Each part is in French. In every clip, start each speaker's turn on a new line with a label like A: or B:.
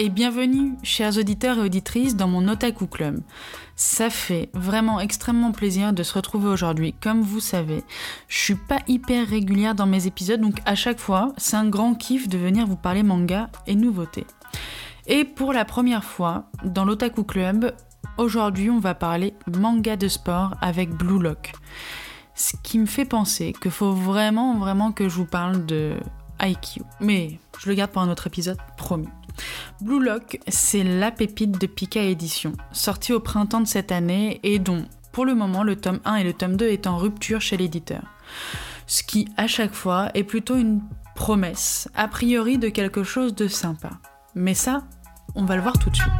A: et bienvenue, chers auditeurs et auditrices, dans mon Otaku Club. Ça fait vraiment extrêmement plaisir de se retrouver aujourd'hui. Comme vous savez, je suis pas hyper régulière dans mes épisodes, donc à chaque fois, c'est un grand kiff de venir vous parler manga et nouveautés. Et pour la première fois, dans l'Otaku Club, aujourd'hui, on va parler manga de sport avec Blue Lock. Ce qui me fait penser qu'il faut vraiment, vraiment que je vous parle de IQ. Mais je le garde pour un autre épisode, promis. Blue Lock, c'est la pépite de Pika Édition, sortie au printemps de cette année et dont, pour le moment, le tome 1 et le tome 2 est en rupture chez l'éditeur. Ce qui, à chaque fois, est plutôt une promesse, a priori de quelque chose de sympa. Mais ça, on va le voir tout de suite.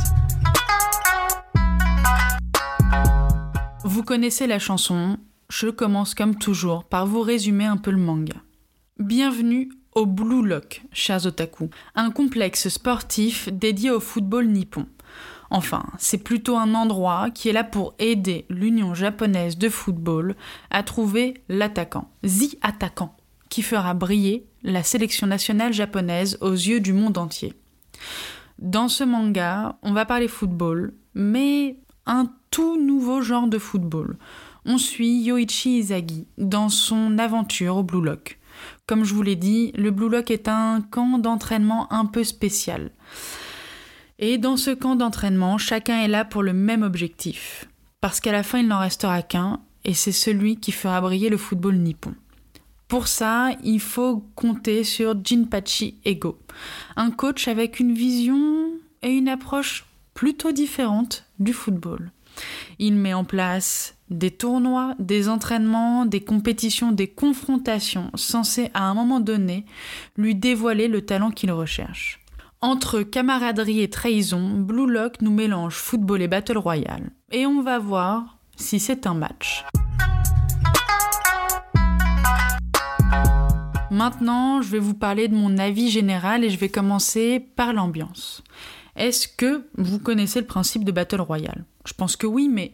A: Vous connaissez la chanson, je commence comme toujours par vous résumer un peu le manga. Bienvenue au Blue Lock, chers otaku, un complexe sportif dédié au football nippon. Enfin, c'est plutôt un endroit qui est là pour aider l'Union japonaise de football à trouver l'attaquant, The Attaquant, qui fera briller la sélection nationale japonaise aux yeux du monde entier. Dans ce manga, on va parler football, mais un tout nouveau genre de football. On suit Yoichi Izagi dans son aventure au Blue Lock. Comme je vous l'ai dit, le Blue Lock est un camp d'entraînement un peu spécial. Et dans ce camp d'entraînement, chacun est là pour le même objectif. Parce qu'à la fin, il n'en restera qu'un, et c'est celui qui fera briller le football nippon. Pour ça, il faut compter sur Jinpachi Ego, un coach avec une vision et une approche plutôt différente du football. Il met en place des tournois, des entraînements, des compétitions, des confrontations censées à un moment donné lui dévoiler le talent qu'il recherche. Entre camaraderie et trahison, Blue Lock nous mélange football et battle royale. Et on va voir si c'est un match. Maintenant, je vais vous parler de mon avis général et je vais commencer par l'ambiance. Est-ce que vous connaissez le principe de Battle Royale? Je pense que oui, mais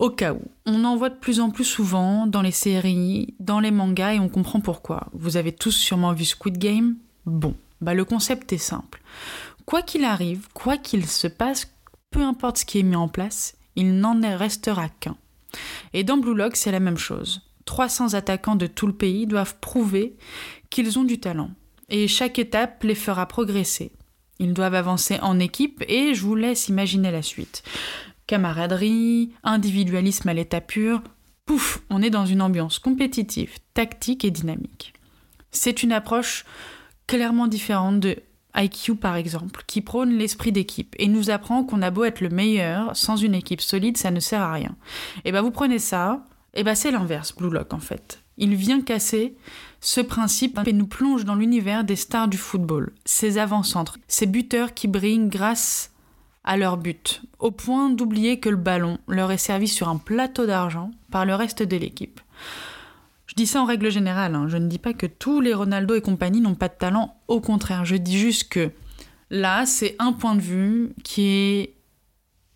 A: au cas où. On en voit de plus en plus souvent dans les séries, dans les mangas et on comprend pourquoi. Vous avez tous sûrement vu Squid Game? Bon, bah le concept est simple. Quoi qu'il arrive, quoi qu'il se passe, peu importe ce qui est mis en place, il n'en restera qu'un. Et dans Blue Lock, c'est la même chose. 300 attaquants de tout le pays doivent prouver qu'ils ont du talent. Et chaque étape les fera progresser. Ils doivent avancer en équipe et je vous laisse imaginer la suite. Camaraderie, individualisme à l'état pur, pouf, on est dans une ambiance compétitive, tactique et dynamique. C'est une approche clairement différente de IQ par exemple, qui prône l'esprit d'équipe et nous apprend qu'on a beau être le meilleur, sans une équipe solide, ça ne sert à rien. Et ben vous prenez ça, et ben c'est l'inverse, Blue Lock en fait. Il vient casser ce principe et nous plonge dans l'univers des stars du football, ces avant-centres, ces buteurs qui brillent grâce à leur but, au point d'oublier que le ballon leur est servi sur un plateau d'argent par le reste de l'équipe. Je dis ça en règle générale, hein. je ne dis pas que tous les Ronaldo et compagnie n'ont pas de talent, au contraire, je dis juste que là, c'est un point de vue qui est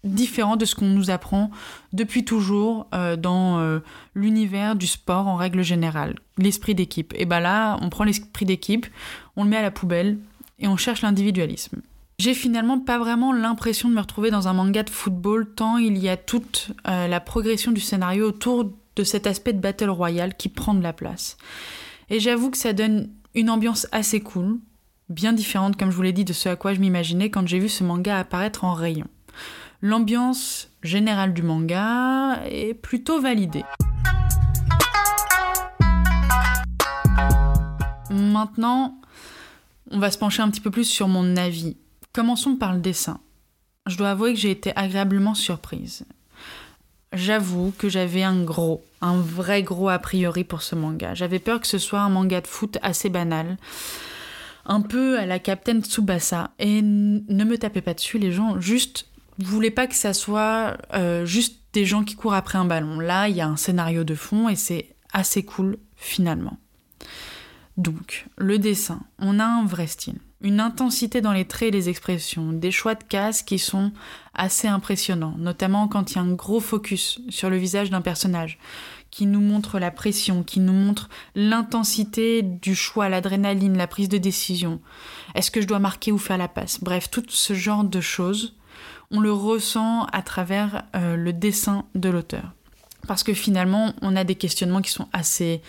A: différent de ce qu'on nous apprend depuis toujours euh, dans euh, l'univers du sport en règle générale, l'esprit d'équipe. Et ben là, on prend l'esprit d'équipe, on le met à la poubelle et on cherche l'individualisme. J'ai finalement pas vraiment l'impression de me retrouver dans un manga de football tant il y a toute euh, la progression du scénario autour de cet aspect de battle royale qui prend de la place. Et j'avoue que ça donne une ambiance assez cool, bien différente comme je vous l'ai dit de ce à quoi je m'imaginais quand j'ai vu ce manga apparaître en rayon l'ambiance générale du manga est plutôt validée. Maintenant, on va se pencher un petit peu plus sur mon avis. Commençons par le dessin. Je dois avouer que j'ai été agréablement surprise. J'avoue que j'avais un gros, un vrai gros a priori pour ce manga. J'avais peur que ce soit un manga de foot assez banal, un peu à la Captain Tsubasa. Et ne me tapez pas dessus les gens, juste voulez pas que ça soit euh, juste des gens qui courent après un ballon. Là, il y a un scénario de fond et c'est assez cool finalement. Donc, le dessin, on a un vrai style, une intensité dans les traits et les expressions, des choix de cases qui sont assez impressionnants, notamment quand il y a un gros focus sur le visage d'un personnage, qui nous montre la pression, qui nous montre l'intensité du choix, l'adrénaline, la prise de décision. Est-ce que je dois marquer ou faire la passe? Bref, tout ce genre de choses, on le ressent à travers euh, le dessin de l'auteur. Parce que finalement, on a des questionnements qui sont assez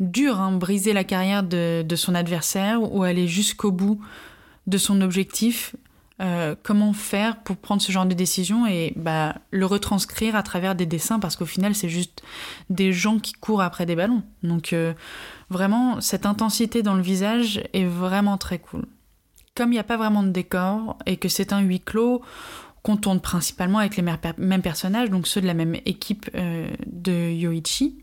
A: durs. Hein. Briser la carrière de, son adversaire ou aller jusqu'au bout de son objectif, euh, comment faire pour prendre ce genre de décision et bah, le retranscrire à travers des dessins? Parce qu'au final c'est juste des gens qui courent après des ballons. Donc euh, vraiment cette intensité dans le visage est vraiment très cool. Comme il n'y a pas vraiment de décor et que c'est un huis clos, qu'on tourne principalement avec les mêmes personnages, donc ceux de la même équipe euh, de Yoichi,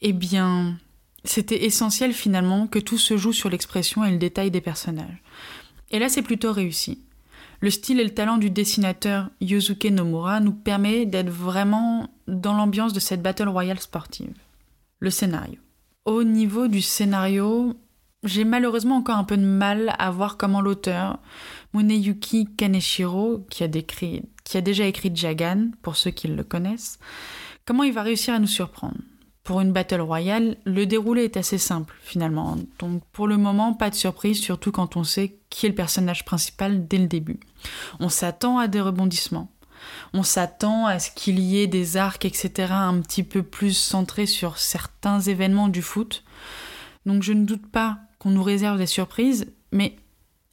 A: eh bien c'était essentiel finalement que tout se joue sur l'expression et le détail des personnages. Et là, c'est plutôt réussi. Le style et le talent du dessinateur Yosuke Nomura nous permet d'être vraiment dans l'ambiance de cette Battle Royale sportive. Le scénario. Au niveau du scénario, j'ai malheureusement encore un peu de mal à voir comment l'auteur, Muneyuki Kaneshiro, qui a, qui a déjà écrit Jagan, pour ceux qui le connaissent, comment il va réussir à nous surprendre. Pour une Battle Royale, le déroulé est assez simple finalement. Donc pour le moment, pas de surprise, surtout quand on sait qui est le personnage principal dès le début. On s'attend à des rebondissements. On s'attend à ce qu'il y ait des arcs, etc., un petit peu plus centrés sur certains événements du foot. Donc je ne doute pas qu'on nous réserve des surprises, mais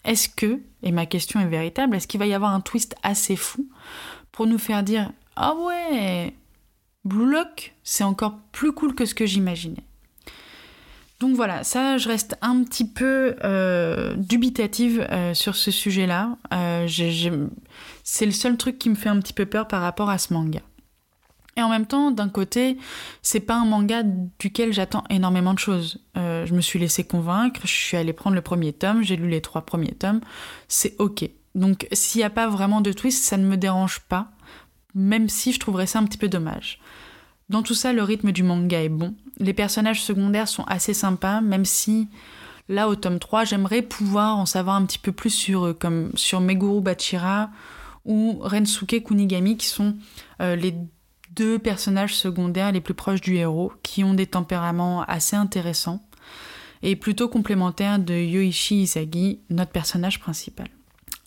A: est-ce que, et ma question est véritable, est-ce qu'il va y avoir un twist assez fou pour nous faire dire Ah ouais, Blue Lock, c'est encore plus cool que ce que j'imaginais? Donc voilà, ça, je reste un petit peu euh, dubitative euh, sur ce sujet-là. Euh, c'est le seul truc qui me fait un petit peu peur par rapport à ce manga. Et en même temps, d'un côté, c'est pas un manga duquel j'attends énormément de choses. je me suis laissé convaincre, je suis allée prendre le premier tome, j'ai lu les trois premiers tomes, c'est ok. Donc s'il n'y a pas vraiment de twist, ça ne me dérange pas même si je trouverais ça un petit peu dommage. Dans tout ça, le rythme du manga est bon. Les personnages secondaires sont assez sympas, même si là, au tome 3, j'aimerais pouvoir en savoir un petit peu plus sur, eux, comme sur Meguru Bachira ou Rensuke Kunigami, qui sont euh, les deux personnages secondaires les plus proches du héros, qui ont des tempéraments assez intéressants et plutôt complémentaires de Yoichi Isagi, notre personnage principal.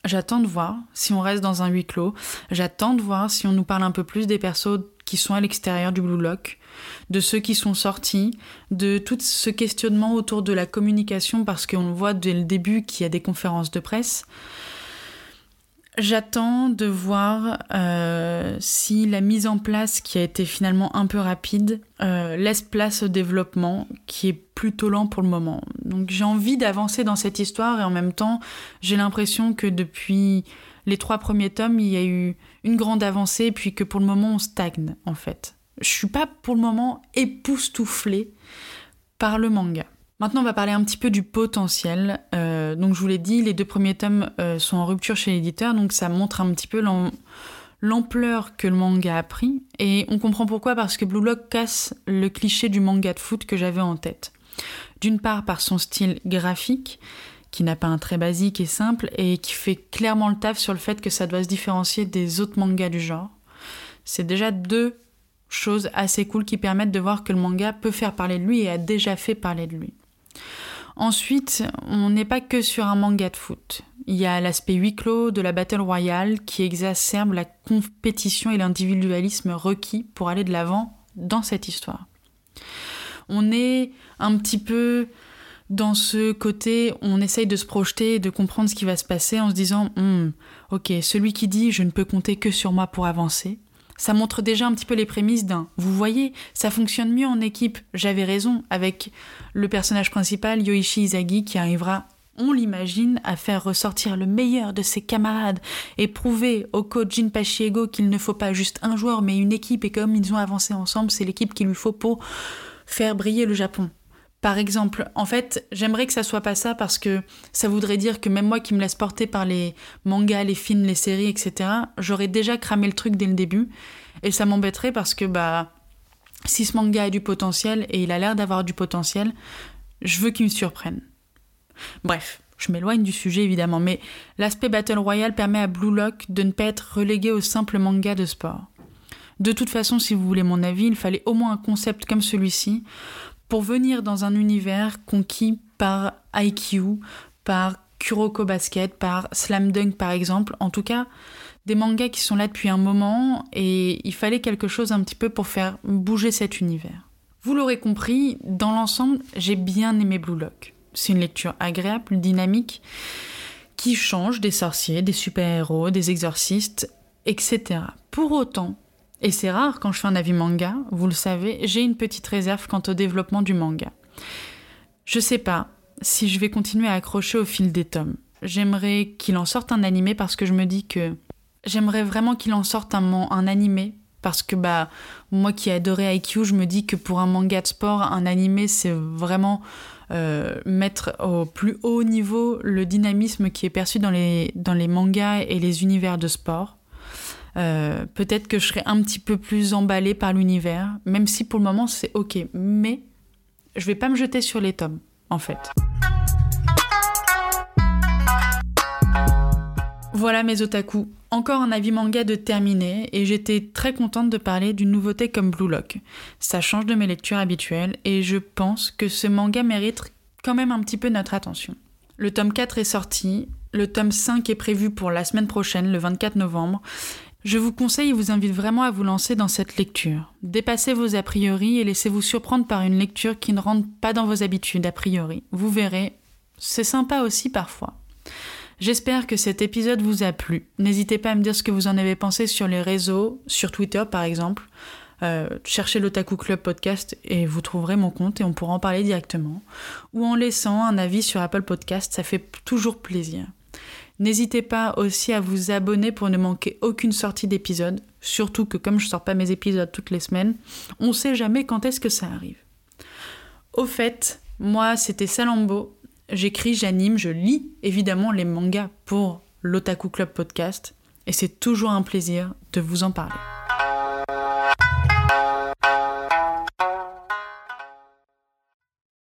A: J'attends de voir si on reste dans un huis clos. J'attends de voir si on nous parle un peu plus des persos qui sont à l'extérieur du Blue Lock, de ceux qui sont sortis, de tout ce questionnement autour de la communication parce qu'on voit dès le début qu'il y a des conférences de presse. J'attends de voir euh, si la mise en place, qui a été finalement un peu rapide, euh, laisse place au développement, qui est plutôt lent pour le moment. Donc j'ai envie d'avancer dans cette histoire et en même temps, j'ai l'impression que depuis les trois premiers tomes, il y a eu une grande avancée, puis que pour le moment, on stagne en fait. Je suis pas pour le moment époustouflée par le manga. Maintenant, on va parler un petit peu du potentiel. Euh, donc, je vous l'ai dit, les deux premiers tomes euh, sont en rupture chez l'éditeur, donc ça montre un petit peu l'ampleur que le manga a pris. Et on comprend pourquoi, parce que Blue Lock casse le cliché du manga de foot que j'avais en tête. D'une part, par son style graphique, qui n'a pas un trait basique et simple, et qui fait clairement le taf sur le fait que ça doit se différencier des autres mangas du genre. C'est déjà deux choses assez cool qui permettent de voir que le manga peut faire parler de lui et a déjà fait parler de lui. Ensuite, on n'est pas que sur un manga de foot. Il y a l'aspect huis clos de la Battle Royale qui exacerbe la compétition et l'individualisme requis pour aller de l'avant dans cette histoire. On est un petit peu dans ce côté, on essaye de se projeter, de comprendre ce qui va se passer en se disant, hmm, ok, celui qui dit je ne peux compter que sur moi pour avancer, ça montre déjà un petit peu les prémices d'un. Vous voyez, ça fonctionne mieux en équipe. J'avais raison avec le personnage principal, Yoichi Izagi, qui arrivera, on l'imagine, à faire ressortir le meilleur de ses camarades et prouver au coach Jin Pachiego qu'il ne faut pas juste un joueur, mais une équipe. Et comme ils ont avancé ensemble, c'est l'équipe qu'il lui faut pour faire briller le Japon. Par exemple, en fait, j'aimerais que ça soit pas ça parce que ça voudrait dire que même moi qui me laisse porter par les mangas, les films, les séries, etc., j'aurais déjà cramé le truc dès le début. Et ça m'embêterait parce que, bah, si ce manga a du potentiel, et il a l'air d'avoir du potentiel, je veux qu'il me surprenne. Bref, je m'éloigne du sujet évidemment, mais l'aspect Battle Royale permet à Blue Lock de ne pas être relégué au simple manga de sport. De toute façon, si vous voulez mon avis, il fallait au moins un concept comme celui-ci venir dans un univers conquis par IQ, par Kuroko Basket, par Slam Dunk par exemple. En tout cas, des mangas qui sont là depuis un moment et il fallait quelque chose un petit peu pour faire bouger cet univers. Vous l'aurez compris, dans l'ensemble, j'ai bien aimé Blue Lock. C'est une lecture agréable, dynamique, qui change des sorciers, des super-héros, des exorcistes, etc. Pour autant, et c'est rare quand je fais un avis manga, vous le savez, j'ai une petite réserve quant au développement du manga. Je sais pas si je vais continuer à accrocher au fil des tomes. J'aimerais qu'il en sorte un animé parce que je me dis que j'aimerais vraiment qu'il en sorte un, un animé parce que bah moi qui ai adoré IQ, je me dis que pour un manga de sport, un animé c'est vraiment euh, mettre au plus haut niveau le dynamisme qui est perçu dans les, dans les mangas et les univers de sport. Euh, peut-être que je serais un petit peu plus emballée par l'univers, même si pour le moment c'est ok. Mais je vais pas me jeter sur les tomes, en fait. Voilà mes otaku. Encore un avis manga de terminé et j'étais très contente de parler d'une nouveauté comme Blue Lock. Ça change de mes lectures habituelles et je pense que ce manga mérite quand même un petit peu notre attention. Le tome 4 est sorti, le tome 5 est prévu pour la semaine prochaine, le 24 novembre, je vous conseille et vous invite vraiment à vous lancer dans cette lecture. Dépassez vos a priori et laissez-vous surprendre par une lecture qui ne rentre pas dans vos habitudes a priori. Vous verrez, c'est sympa aussi parfois. J'espère que cet épisode vous a plu. N'hésitez pas à me dire ce que vous en avez pensé sur les réseaux, sur Twitter par exemple. Euh, cherchez l'Otaku Club podcast et vous trouverez mon compte et on pourra en parler directement. Ou en laissant un avis sur Apple Podcast, ça fait toujours plaisir. N'hésitez pas aussi à vous abonner pour ne manquer aucune sortie d'épisode, surtout que comme je sors pas mes épisodes toutes les semaines, on sait jamais quand est-ce que ça arrive. Au fait, moi c'était Salambo, j'écris, j'anime, je lis évidemment les mangas pour l'Otaku Club podcast et c'est toujours un plaisir de vous en parler.